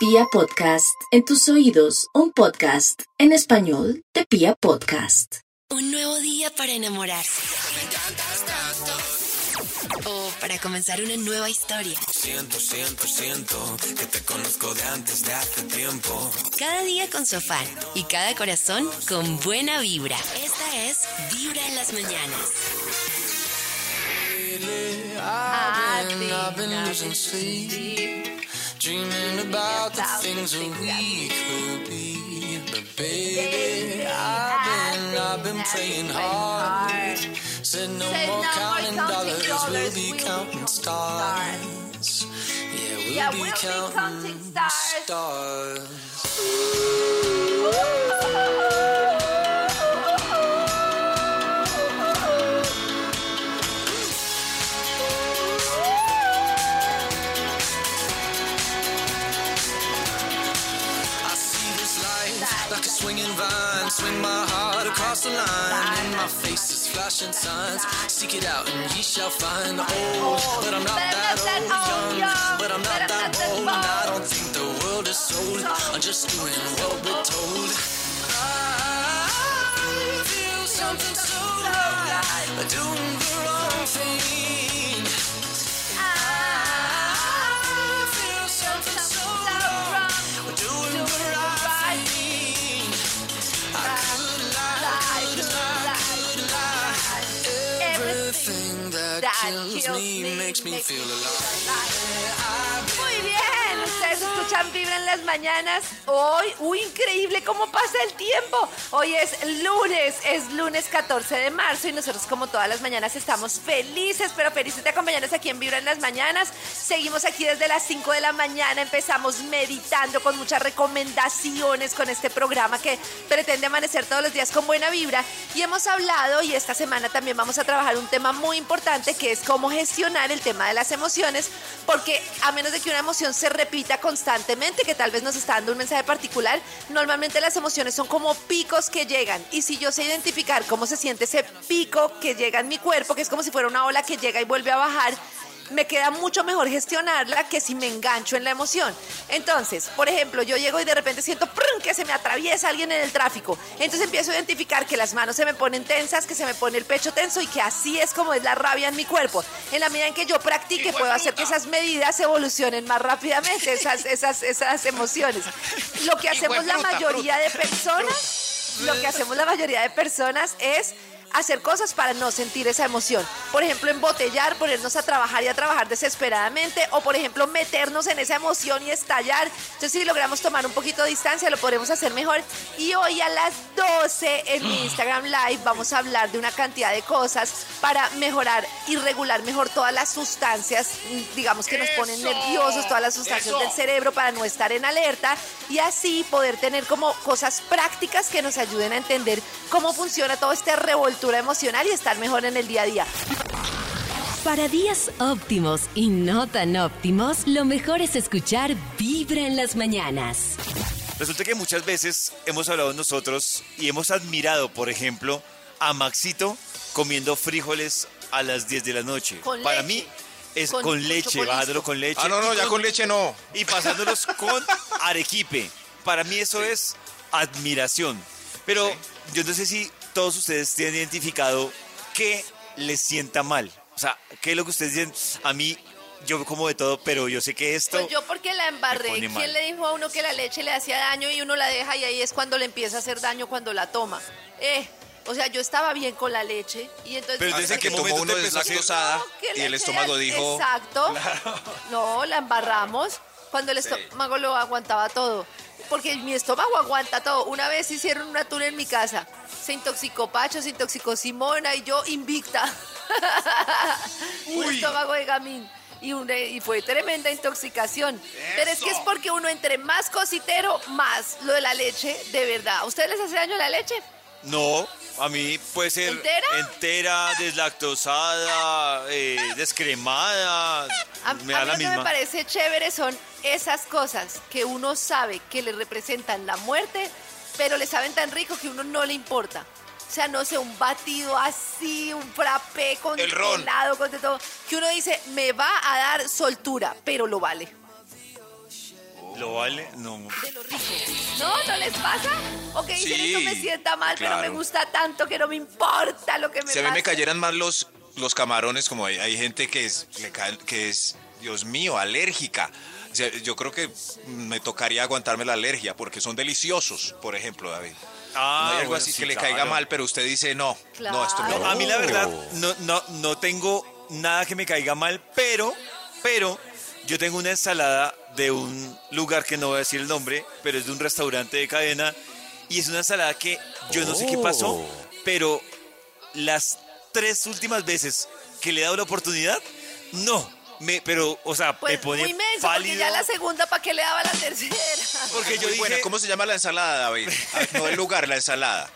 Pia Podcast, en tus oídos, un podcast en español de Pia Podcast. Un nuevo día para enamorarse. O para comenzar una nueva historia. Siento, siento, siento que te conozco de antes de hace tiempo. Cada día con su afán y cada corazón con buena vibra. Esta es Vibra en las mañanas. I've been, I've been losing sleep, dreaming about the things that we could be. But baby, I've been, I've been praying hard. Said no more counting dollars, we'll be counting stars. Yeah, we'll be counting stars. Swing my heart across the line. And my face is flashing signs. Seek it out and ye shall find. Old, but I'm not that old. Young, but I'm not that bold. And I don't think the world is sold. I'm just doing what we're told. I feel something so right. Doing the wrong thing. Feel alive. Escuchan Vibra en las mañanas. Hoy, uy, increíble cómo pasa el tiempo. Hoy es lunes, es lunes 14 de marzo y nosotros como todas las mañanas estamos felices, pero felices de acompañarnos aquí en Vibra en las mañanas. Seguimos aquí desde las 5 de la mañana, empezamos meditando con muchas recomendaciones con este programa que pretende amanecer todos los días con buena vibra y hemos hablado y esta semana también vamos a trabajar un tema muy importante que es cómo gestionar el tema de las emociones, porque a menos de que una emoción se repita constantemente, que tal vez nos está dando un mensaje particular, normalmente las emociones son como picos que llegan. Y si yo sé identificar cómo se siente ese pico que llega en mi cuerpo, que es como si fuera una ola que llega y vuelve a bajar, me queda mucho mejor gestionarla que si me engancho en la emoción. Entonces, por ejemplo, yo llego y de repente siento ¡prun! que se me atraviesa alguien en el tráfico. Entonces empiezo a identificar que las manos se me ponen tensas, que se me pone el pecho tenso y que así es como es la rabia en mi cuerpo. En la medida en que yo practique, puedo hacer que esas medidas evolucionen más rápidamente, esas, esas, esas emociones. Lo que hacemos la mayoría de personas, lo que hacemos la mayoría de personas es hacer cosas para no sentir esa emoción. Por ejemplo, embotellar, ponernos a trabajar y a trabajar desesperadamente, o por ejemplo, meternos en esa emoción y estallar. Entonces, si logramos tomar un poquito de distancia, lo podremos hacer mejor. Y hoy a las 12 en mi Instagram Live vamos a hablar de una cantidad de cosas para mejorar y regular mejor todas las sustancias, digamos que nos ponen nerviosos, todas las sustancias del cerebro para no estar en alerta y así poder tener como cosas prácticas que nos ayuden a entender cómo funciona todo este emocional y estar mejor en el día a día. Para días óptimos y no tan óptimos, lo mejor es escuchar Vibra en las mañanas. Resulta que muchas veces hemos hablado nosotros y hemos admirado, por ejemplo, a Maxito comiendo frijoles a las 10 de la noche. Con Para leche. mí es Con con, leche, bajándolo con leche. Ah, no, no, y ya con leche no. Y pasándolos con arequipe. Para mí eso es admiración. Pero yo no sé si todos ustedes tienen identificado qué les sienta mal. O sea, qué es lo que ustedes dicen. A mí, yo como de todo, pero yo sé que esto... Pues yo porque la embarré. ¿Quién le dijo a uno que la leche le hacía daño y uno la deja y ahí es cuando le empieza a hacer daño cuando la toma? Eh, o sea, yo estaba bien con la leche y entonces... Pero ¿desde que tomó uno deslactosada No, y el estómago dijo... Exacto. No, la embarramos cuando el estómago lo aguantaba todo. Porque mi estómago aguanta todo. Una vez hicieron una tour en mi casa. Se intoxicó Pacho, se intoxicó Simona y yo invicta. un estómago de gamín. Y, una- y fue tremenda intoxicación. Pero es que es porque uno entre más cositero, más lo de la leche, de verdad. ¿A ustedes les hace daño la leche? No, a mí puede ser ¿Entera? entera, deslactosada, eh, descremada. A, me a da mí la lo que me misma. parece chévere son esas cosas que uno sabe que le representan la muerte, pero le saben tan rico que uno no le importa. O sea, no sé, un batido así, un frappé con helado, con de todo, que uno dice, me va a dar soltura, pero lo vale. ¿Lo vale? No. de lo rico. ¿No? ¿No les pasa? O que dicen Sí, esto me sienta mal, pero me gusta tanto que no me importa lo que me Si a mí me pase. cayeran mal los, los camarones, como hay, hay gente que es, le que es, Dios mío, alérgica. O sea, yo creo que me tocaría aguantarme la alergia porque son deliciosos, por ejemplo, David. Ah, no hay algo bueno, así sí, que le claro. caiga mal, pero usted dice no. No, esto Claro. no. No, a mí la verdad no, no, no tengo nada que me caiga mal, pero, pero yo tengo una ensalada de un lugar que no voy a decir el nombre, pero es de un restaurante de cadena y es una ensalada que yo no sé qué pasó, Oh. pero las tres últimas veces que le he dado la oportunidad, no. Me, pero, o sea, Pues me pone muy menso, porque ya la segunda, ¿para qué le daba la tercera? Porque yo dije, buena. ¿Cómo se llama la ensalada, David? Ah, No el lugar, la ensalada.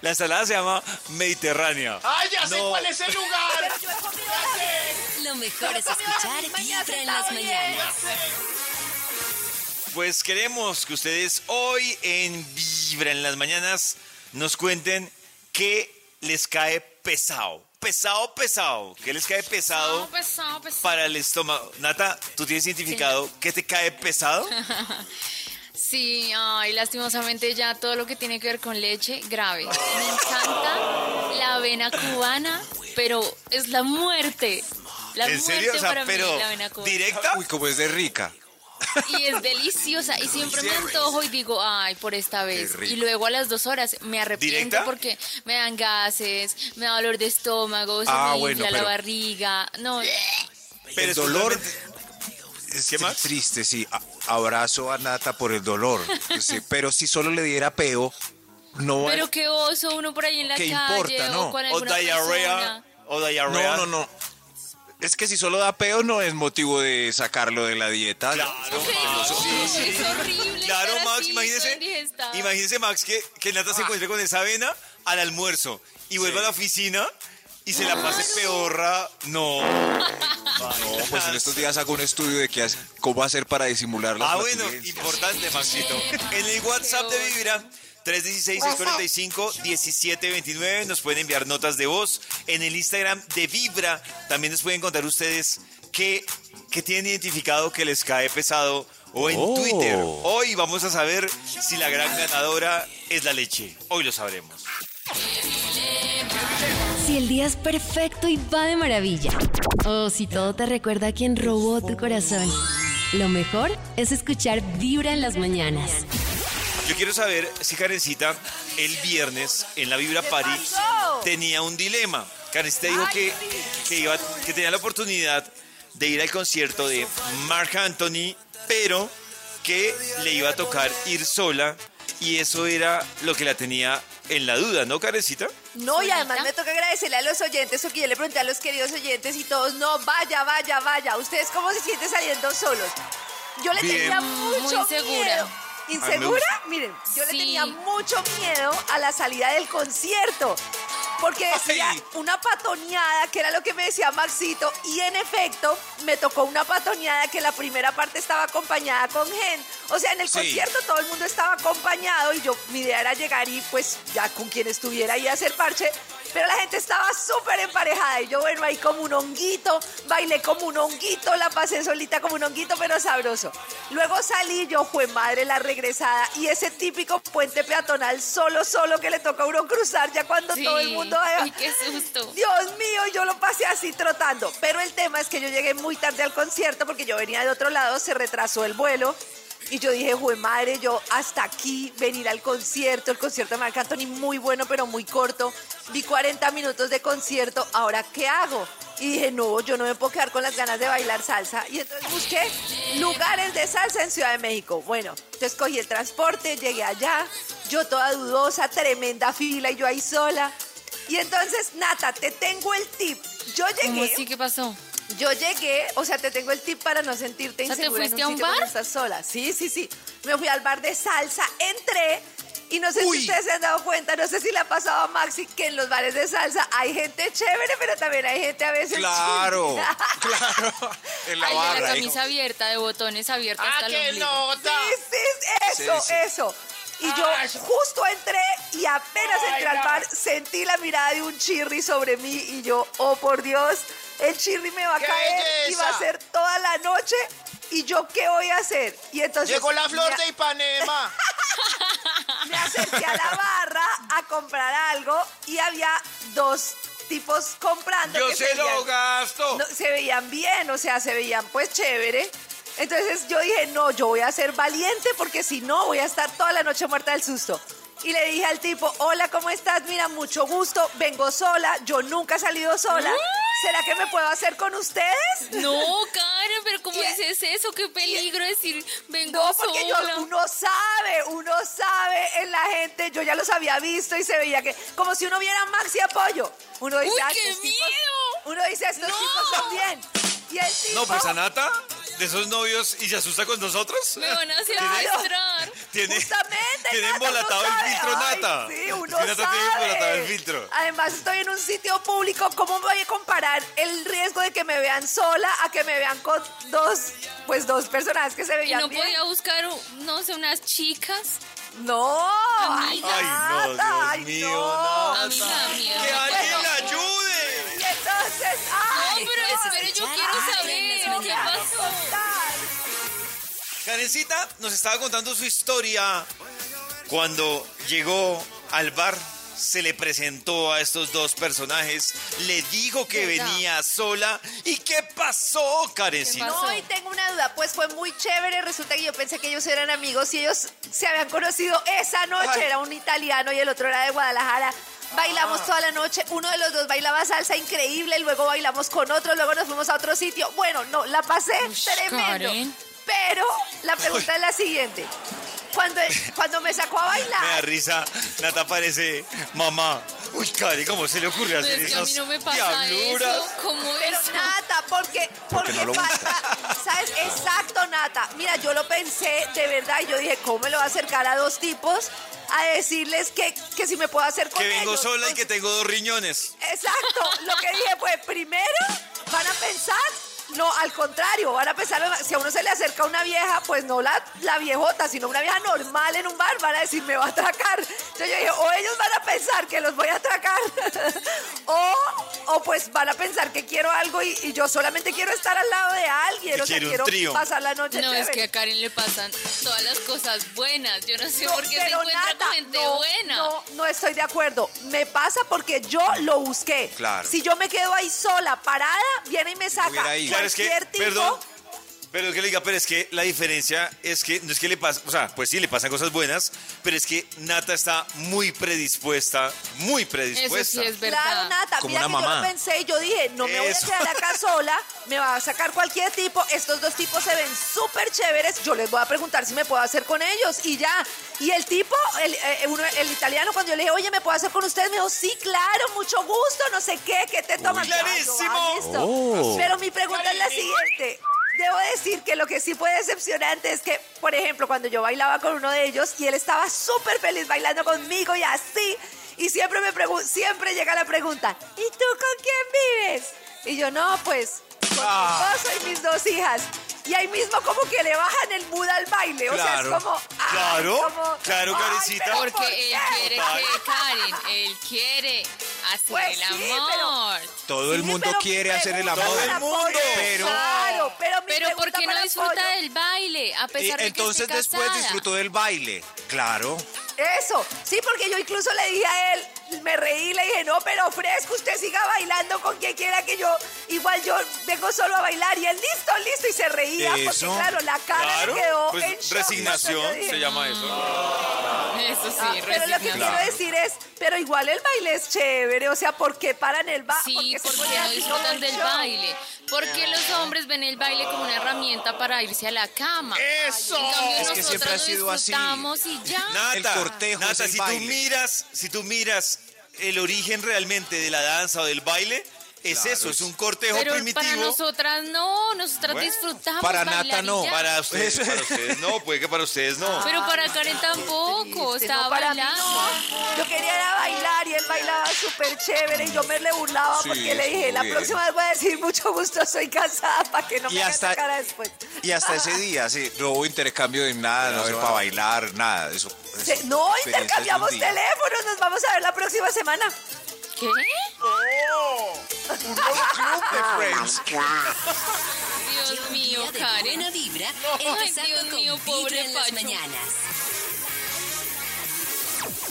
la ensalada se llama Mediterránea. ¡Ay, ya sé No. cuál es el lugar! Pero yo he comido la Lo mejor es Pero escuchar Vibra en las mañanas. Pues queremos que ustedes hoy en Vibra en las mañanas nos cuenten qué les cae pesado. Pesado, pesado. ¿Qué les cae pesado Pesado, pesado, pesado. para el estómago? Nata, ¿tú tienes identificado qué te cae pesado? Sí, ay, lastimosamente ya todo lo que tiene que ver con leche, grave. Me encanta la avena cubana, pero es la muerte. La ¿En muerte serio? O sea, para pero mí la avena cubana. directa. Uy, cómo es de rica. Y es deliciosa. Y siempre me antojo y digo, ay, por esta vez. Y luego a las dos horas me arrepiento ¿Directa? porque me dan gases, me da dolor de estómago, se Ah, me bueno, infla la barriga. No, Pero el dolor es ¿Qué más? triste, sí. Abrazo a Nata por el dolor. Sí, pero si solo le diera peo, no va- pero qué oso uno por ahí en la ¿Qué calle importa, no? o con O alguna diarrea. persona. O diarrea. No, no, no. Es que si solo da peo no es motivo de sacarlo de la dieta. Claro, Max. Sí, sí, sí. Es horrible. Claro, Max, imagínese, imagínese, Max, que, que Nata se encuentre con esa avena al almuerzo y vuelva a la oficina y se la pase peorra. No. No, pues en estos días hago un estudio de qué hace- cómo hacer para disimular las Ah, bueno, flatulencias. importante, Maxito. En el WhatsApp de Vibra, 316-645-1729, nos pueden enviar notas de voz. En el Instagram de Vibra también nos pueden contar ustedes qué, qué tienen identificado que les cae pesado. O en Oh. Twitter. Hoy vamos a saber si la gran ganadora es la leche. Hoy lo sabremos. Si el día es perfecto y va de maravilla. O si todo te recuerda a quien robó tu corazón. Lo mejor es escuchar Vibra en las mañanas. Yo quiero saber si Karencita el viernes en la Vibra Party pasó? tenía un dilema. Karencita dijo que, que, iba, que tenía la oportunidad de ir al concierto de Mark Anthony, pero que le iba a tocar ir sola y eso era lo que la tenía en la duda, ¿no, Karencita? No, y además me toca agradecerle a los oyentes, o que yo le pregunté a los queridos oyentes y todos, no, vaya, vaya, vaya. ¿Ustedes cómo se sienten saliendo solos? Yo le Bien. tenía Muy mucho insegura. miedo. ¿Insegura? Miren, yo le Sí. tenía mucho miedo a la salida del concierto. Porque decía Ay. una patoneada, que era lo que me decía Maxito, y en efecto me tocó una patoneada que la primera parte estaba acompañada con Gen. O sea, en el Sí. concierto todo el mundo estaba acompañado y yo, mi idea era llegar y pues ya con quien estuviera ahí a hacer parche, pero la gente estaba súper emparejada y yo, bueno, ahí como un honguito, bailé como un honguito, la pasé solita como un honguito, pero sabroso. Luego salí yo, fue madre la regresada y ese típico puente peatonal solo, solo que le toca a uno cruzar ya cuando Sí. todo el mundo... Ay, qué susto. Dios mío, yo lo pasé así trotando. Pero el tema es que yo llegué muy tarde al concierto porque yo venía de otro lado, se retrasó el vuelo. Y yo dije, jue madre, yo hasta aquí venir al concierto, el concierto de Marc Anthony muy bueno, pero muy corto. Vi 40 minutos de concierto, ¿ahora qué hago? Y dije, no, yo no me puedo quedar con las ganas de bailar salsa. Y entonces busqué lugares de salsa en Ciudad de México. Bueno, entonces cogí el transporte, llegué allá, yo toda dudosa, tremenda fila y yo ahí sola. Y entonces, Nata, te tengo el tip. Yo ¿Cómo llegué, así? ¿Qué pasó? Yo llegué, o sea, te tengo el tip para no sentirte O sea, ¿te insegura en fuiste a un sitio cuando bar? estás sola. Sí, sí, sí. Me fui al bar de salsa, entré y no sé Uy. si ustedes se han dado cuenta, no sé si le ha pasado a Maxi que en los bares de salsa hay gente chévere, pero también hay gente a veces Claro, claro. En la Ay, de barra. la ahí. camisa abierta, de botones abiertos ¡Ah, hasta qué nota! Sí, sí, eso, Sí, sí. eso. Y yo Ay. justo entré y apenas entré al bar, sentí la mirada de un chirri sobre mí y yo, oh por Dios, el chirri me va a ¡Qué caer y va a ser toda la noche. ¿y yo qué voy a hacer? Y entonces Llegó la flor de Ipanema. me acerqué a la barra a comprar algo y había dos tipos comprando. Yo que se lo gasto. no, se veían bien, o sea, se veían pues chévere. Entonces yo dije, no, yo voy a ser valiente porque si no voy a estar toda la noche muerta del susto. Y le dije al tipo, hola, ¿cómo estás? Mira, mucho gusto, vengo sola, yo nunca he salido sola. ¿Será que me puedo hacer con ustedes? No, Karen, pero ¿cómo ¿Qué? dices eso? Qué peligro decir, vengo No, porque yo- sola. uno sabe, uno sabe en la gente, yo ya los había visto y se veía que, como si uno viera a Maxi Apoyo. Uno dice, ¡Uy, "Ah, qué estos tipos-". miedo! Uno dice, estos No. tipos son bien. Y el tipo, No, pues a Nata, de esos novios, y se asusta con nosotros. Me van a Claro. Tiene, Justamente, tiene embolatado uno el sabe. filtro, Ay, Nata. Sí, uno Nata tiene sabe. embolatado el filtro. Además, estoy en un sitio público. ¿Cómo voy a comparar el riesgo de que me vean sola a que me vean con dos, pues dos personajes que se Y veían no bien? podía buscar, no sé, unas chicas. No, ay, Amiga. Ay, no, Nata, Dios ay, mío, no. Nata. Amiga mía. ¡Que alguien Bueno. la ayude! Y entonces, ay, No, pero espere, yo quiero saber qué pasó. Karencita nos estaba contando su historia cuando llegó al bar. Se le presentó a estos dos personajes, le dijo que venía sola. ¿Y qué pasó, Karencita? ¿Qué pasó? No, y tengo una duda, pues fue muy chévere, resulta que yo pensé que ellos eran amigos y ellos se habían conocido esa noche, Ay. era un italiano y el otro era de Guadalajara. Bailamos toda la noche, uno de los dos bailaba salsa increíble, luego bailamos con otro, luego nos fuimos a otro sitio. Bueno, no, la pasé Ush, tremendo. Karen. Pero la pregunta es la siguiente. Cuando, cuando me sacó a Me da bailar, risa, Nata parece mamá. Uy, Karen, ¿cómo se le ocurre hacer es que a esas mí no me pasa diabluras? eso. ¿Cómo Pero eso? Nata, porque, porque no lo falta, ¿sabes? Exacto, Nata. Mira, yo lo pensé de verdad y yo dije, ¿cómo me lo va a acercar a dos tipos a decirles que, que si me puedo hacer con Que vengo ellos? sola y que tengo dos riñones. Exacto, lo que dije fue, primero van a pensar, no, al contrario, van a pensar, si a uno se le acerca una vieja, pues no la, la viejota, sino una vieja normal en un bar, van a decir, me va a atracar. Entonces yo dije, o ellos van a pensar que los voy a atracar, o, o pues van a pensar que quiero algo y, y yo solamente quiero estar al lado de alguien, o sea, quiero trío. pasar la noche No, es que a Karen le pasan todas las cosas buenas. Yo no sé No, por qué se encuentra Nata, con gente no, buena. No, no estoy de acuerdo. Me pasa porque yo lo busqué. Claro. Si yo me quedo ahí sola, parada, viene y me saca. Claro, es que, cualquier tipo. perdón, pero es que le diga, pero es que la diferencia es que no es que le pasa, o sea, pues sí le pasan cosas buenas, pero es que Nata está muy predispuesta, muy Eso predispuesta. sí es verdad. Claro, Nata, Como mira una que yo lo pensé y yo dije, no me voy a Eso. quedar acá sola, me va a sacar cualquier tipo, estos dos tipos se ven súper chéveres, yo les voy a preguntar si me puedo hacer con ellos y ya. Y el tipo, el, eh, uno- el italiano, cuando yo le dije, oye, ¿me puedo hacer con ustedes? Me dijo, sí, claro, mucho gusto, no sé qué, ¿qué te tomas? Yo, "Ah, clarísimo. listo". Oh. Pero mi pregunta es la siguiente. Debo decir que lo que sí fue decepcionante es que, por ejemplo, cuando yo bailaba con uno de ellos y él estaba súper feliz bailando conmigo y así, y siempre me pregun- siempre llega la pregunta, ¿y tú con quién vives? Y yo, no, pues, con Ah. mi esposo y mis dos hijas. Y ahí mismo como que le bajan el mood al baile. O sea, Claro. es como... ay, Claro, como, claro, Karencita. pero ¿por Porque él quiere que, Karen, él quiere hacer Pues el sí, amor. Todo el Sí, mundo quiere hacer el amor. Todo el mundo. Pero- Claro, pero mi Pero ¿por qué no disfruta Pollo- del baile? A Y pesar de entonces que esté después disfrutó del baile. Claro. Eso, sí, porque yo incluso le dije a él, me reí, le dije, no, pero fresco, usted siga bailando con quien quiera que yo, igual yo vengo solo a bailar y él listo, listo, y se reía, porque claro, la cara Claro, le quedó pues en shock. resignación dije, se llama eso. Eso sí, ah, pero lo que quiero decir es, pero igual el baile es chévere, o sea, ¿por qué paran el baile? Sí, porque no disfrutan del baile. Porque los hombres ven el baile como una herramienta para irse a la cama. ¡Eso! En cambio, Es que siempre ha sido así. y ya. El Nata, el si baile. tú miras, si tú miras el origen realmente de la danza o del baile, es Claro, eso, es un cortejo Pero primitivo. para nosotras no, nosotras Bueno, disfrutamos. para Nata no. Para ustedes, para ustedes no, puede que para ustedes no. Pero para Karen tampoco, estaba no, para mí bailando. no. Yo quería era bailar y él bailaba súper chévere y yo me le burlaba Sí, porque le dije, la bien. próxima vez voy a decir mucho gusto, soy casada para que no Y me hasta- cara después. Y hasta ese día, sí, no hubo intercambio de nada, no para bailar, nada. Eso, eso, no, intercambiamos teléfonos, nos vamos a ver la próxima semana. ¿Qué? Un nuevo club de friends. Dios mío. Karen. vibra, Ay, empezando Dios con mío, pobre en las mañanas.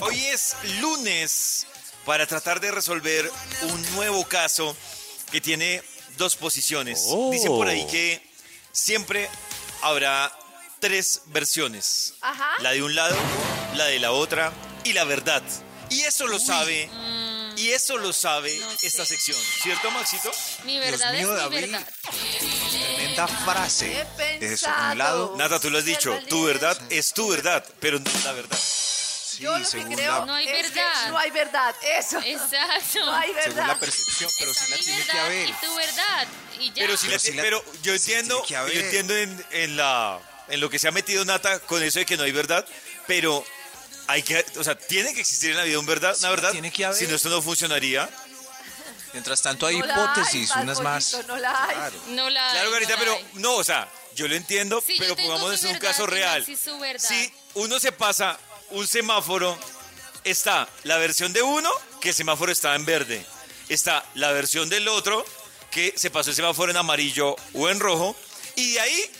Hoy es lunes para tratar de resolver un nuevo caso que tiene dos posiciones. Oh. Dicen por ahí que siempre habrá tres versiones. Ajá. La de un lado, la de la otra y la verdad. Y eso lo sabe, y eso lo sabe no esta sé. sección. ¿Cierto, Maxito? Mi verdad mío, es mi verdad. Tremenda frase. He Eso, un lado, Nata, tú lo has dicho, tu verdad es tu verdad, pero no es la verdad. sí, Yo lo que según, creo la, No hay es que verdad. no hay verdad. Eso. Exacto. No hay según verdad. la percepción, pero sí Está la tiene que verdad haber. Y tu verdad. Y ya. Pero, si Pero la sí la- pero yo sí entiendo, yo entiendo en, en la en lo que se ha metido Nata con eso de que no hay verdad, pero hay que, o sea, tiene que existir en la vida un verdad, Sí, una verdad. tiene que haber. Si no esto no funcionaría. Mientras tanto hay No hipótesis, hay, unas más. No la hay. Claro. no la Claro, hay, Garita, no la pero hay. no, o sea, yo lo entiendo, Sí, pero mi en un caso real. Su. Si uno se pasa un semáforo, está la versión de uno que el semáforo estaba en verde. Está la versión del otro que se pasó el semáforo en amarillo o en rojo. Y de ahí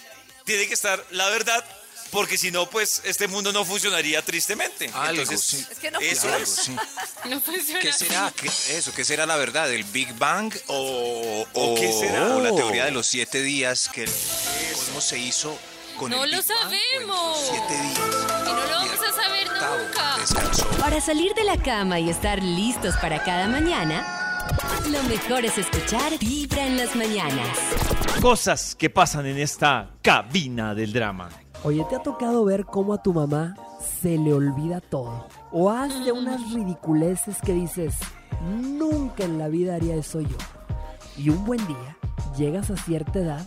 tiene que estar la verdad, porque si no, pues este mundo no funcionaría tristemente. Algo, Entonces, sí. Es que no eso Algo, sí. No funciona ¿Qué será? ¿Qué, eso, ¿qué será la verdad? ¿El Big Bang o, ¿O qué será? o la teoría de los siete días que el cosmos se hizo con No el lo sabemos. siete días. Y no lo vamos a saber nunca. descansó. Para salir de la cama y estar listos para cada mañana, lo mejor es escuchar Vibra en las mañanas. Cosas que pasan en esta cabina del drama. Oye, ¿te ha tocado ver cómo a tu mamá se le olvida todo? O hace unas ridiculeces que dices, nunca en la vida haría eso yo. Y un buen día llegas a cierta edad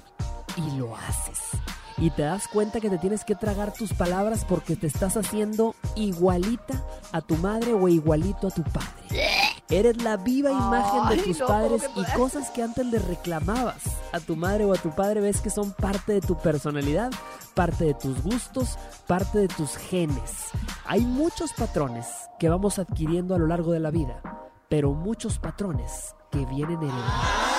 y lo haces. Y te das cuenta que te tienes que tragar tus palabras porque te estás haciendo igualita a tu madre o igualito a tu padre. Eres la viva imagen de tus no, padres ¿cómo y cosas que antes le reclamabas a tu madre o a tu padre ves que son parte de tu personalidad, parte de tus gustos, parte de tus genes. Hay muchos patrones que vamos adquiriendo a lo largo de la vida, pero muchos patrones que vienen heredados.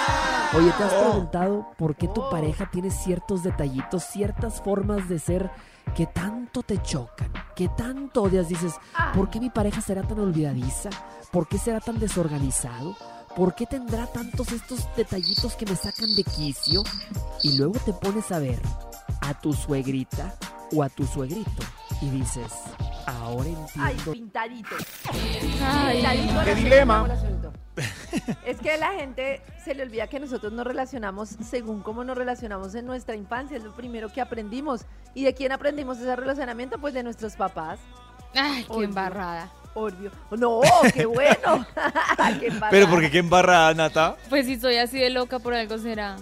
Oye, ¿te has preguntado por qué tu pareja tiene ciertos detallitos, ciertas formas de ser que tanto te chocan, que tanto odias? Dices, ¿por qué mi pareja será tan olvidadiza? ¿Por qué será tan desorganizado? ¿Por qué tendrá tantos estos detallitos que me sacan de quicio? Y luego te pones a ver a tu suegrita o a tu suegrito y dices, ahora Ay, entiendo. pintadito. Ay, Pintadito qué dilema. Es que la gente se le olvida que nosotros nos relacionamos según cómo nos relacionamos en nuestra infancia. Es lo primero que aprendimos. ¿Y de quién aprendimos ese relacionamiento? Pues de nuestros papás. Ay, qué Obvio. embarrada. Obvio. No, qué bueno. Qué Pero porque qué embarrada, Nata. Pues si soy así de loca por algo será.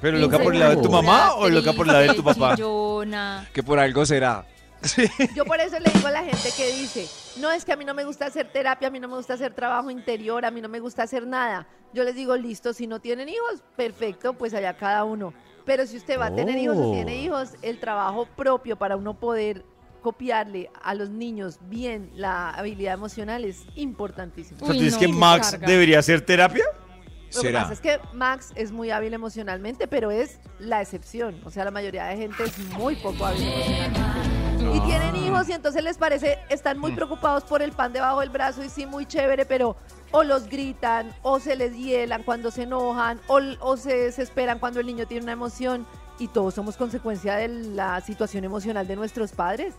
¿Pero loca por el lado de tu mamá o loca por el lado de tu papá? Chillona. Que por algo será. Yo por eso le digo a la gente que dice, no es que a mí no me gusta hacer terapia, a mí no me gusta hacer trabajo interior, a mí no me gusta hacer nada. Yo les digo, listo, si no tienen hijos, perfecto, pues allá cada uno. Pero si usted va a tener hijos o Oh. tiene hijos, el trabajo propio para uno poder copiarle a los niños bien la habilidad emocional es importantísimo. ¿tú dices no, que Max carga. debería hacer terapia? Lo que pasa es que Max es muy hábil emocionalmente, pero es la excepción. O sea, la mayoría de gente es muy poco hábil emocionalmente. Y tienen hijos y entonces les parece, están muy preocupados por el pan debajo del brazo y sí, muy chévere, pero o los gritan, o se les hielan cuando se enojan, o, o se desesperan cuando el niño tiene una emoción. Y todos somos consecuencia de la situación emocional de nuestros padres.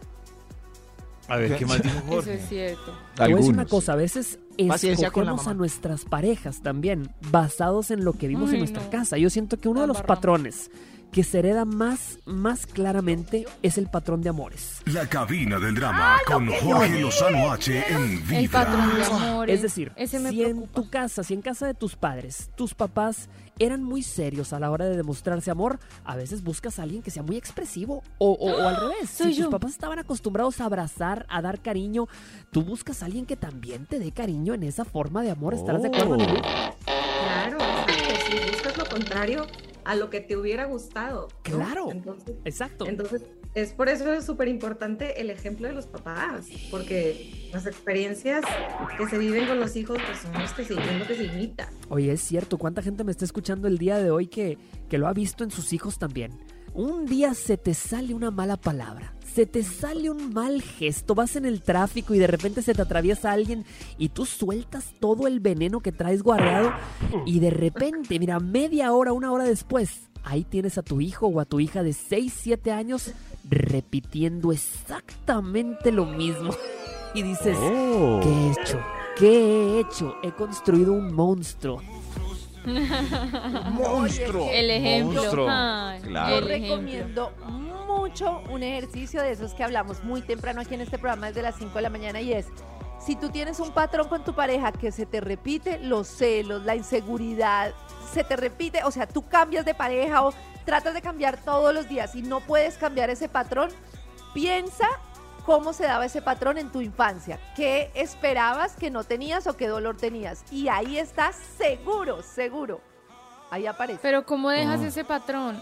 A ver, ¿qué más dijo Eso Jorge? es cierto. Te voy a decir una cosa, a veces escogemos a mamá. nuestras parejas también, basados en lo que vimos Ay, en nuestra no. casa. Yo siento que uno de los patrones que se hereda más, más claramente es el patrón de amores. La cabina del drama con Jorge Lozano H en El patrón de Vibra. amores. Es decir, si en tu casa, si en casa de tus padres, tus papás eran muy serios a la hora de demostrarse amor, a veces buscas a alguien que sea muy expresivo o, o- o al revés. Soy si tus papás estaban acostumbrados a abrazar, a dar cariño, tú buscas a alguien que también te dé cariño en esa forma de amor. ¿Estarás de acuerdo, Oh. Nilu? Claro, exacto. Si buscas lo contrario a lo que te hubiera gustado. ¿no? Claro. Entonces, Exacto. entonces es por eso es súper importante el ejemplo de los papás, porque las experiencias que se viven con los hijos pues son los que se, es lo que se imita. Oye, es cierto, ¿cuánta gente me está escuchando el día de hoy que, que lo ha visto en sus hijos también? Un día se te sale una mala palabra, se te sale un mal gesto, vas en el tráfico y de repente se te atraviesa alguien y tú sueltas todo el veneno que traes guardado y de repente, mira, media hora, una hora después, ahí tienes a tu hijo o a tu hija de 6, 7 años repitiendo exactamente lo mismo. Y dices, Oh. ¿qué he hecho? ¿Qué he hecho? He construido un monstruo. Monstruo. El ejemplo. Monstruo. Ay, Claro. el recomiendo mucho un ejercicio de esos que hablamos muy temprano aquí en este programa desde las 5 de la mañana y es, si tú tienes un patrón con tu pareja que se te repite, los celos, la inseguridad, se te repite, o sea, tú cambias de pareja o tratas de cambiar todos los días y no puedes cambiar ese patrón, piensa cómo se daba ese patrón en tu infancia, qué esperabas que no tenías o qué dolor tenías. Y ahí estás seguro, seguro. Ahí aparece. Pero ¿cómo dejas Ah. ese patrón?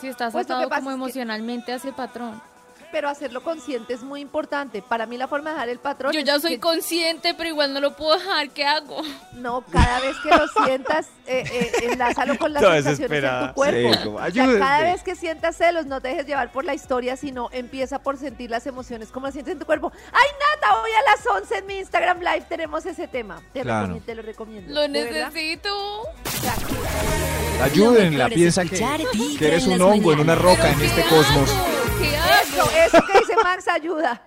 Si estás Pues atado como que- emocionalmente a ese patrón. Pero hacerlo consciente es muy importante. Para mí la forma de dejar el patrón Yo ya soy que- consciente, pero igual no lo puedo dejar. ¿Qué hago? no cada vez que lo sientas eh, eh, enlázalo con las Toda sensaciones en tu cuerpo. Sí, como, O sea, cada vez que sientas celos no te dejes llevar por la historia, sino empieza por sentir las emociones como las sientes en tu cuerpo. Ay, Nata, hoy a las 11 en mi Instagram Live tenemos ese tema. Te, Claro. recomiendo, te lo recomiendo. Lo necesito. Ayúdenla, piensa que, que eres un hongo en una roca en este cosmos. ¿Qué hago? Eso, eso que dice Max ayuda.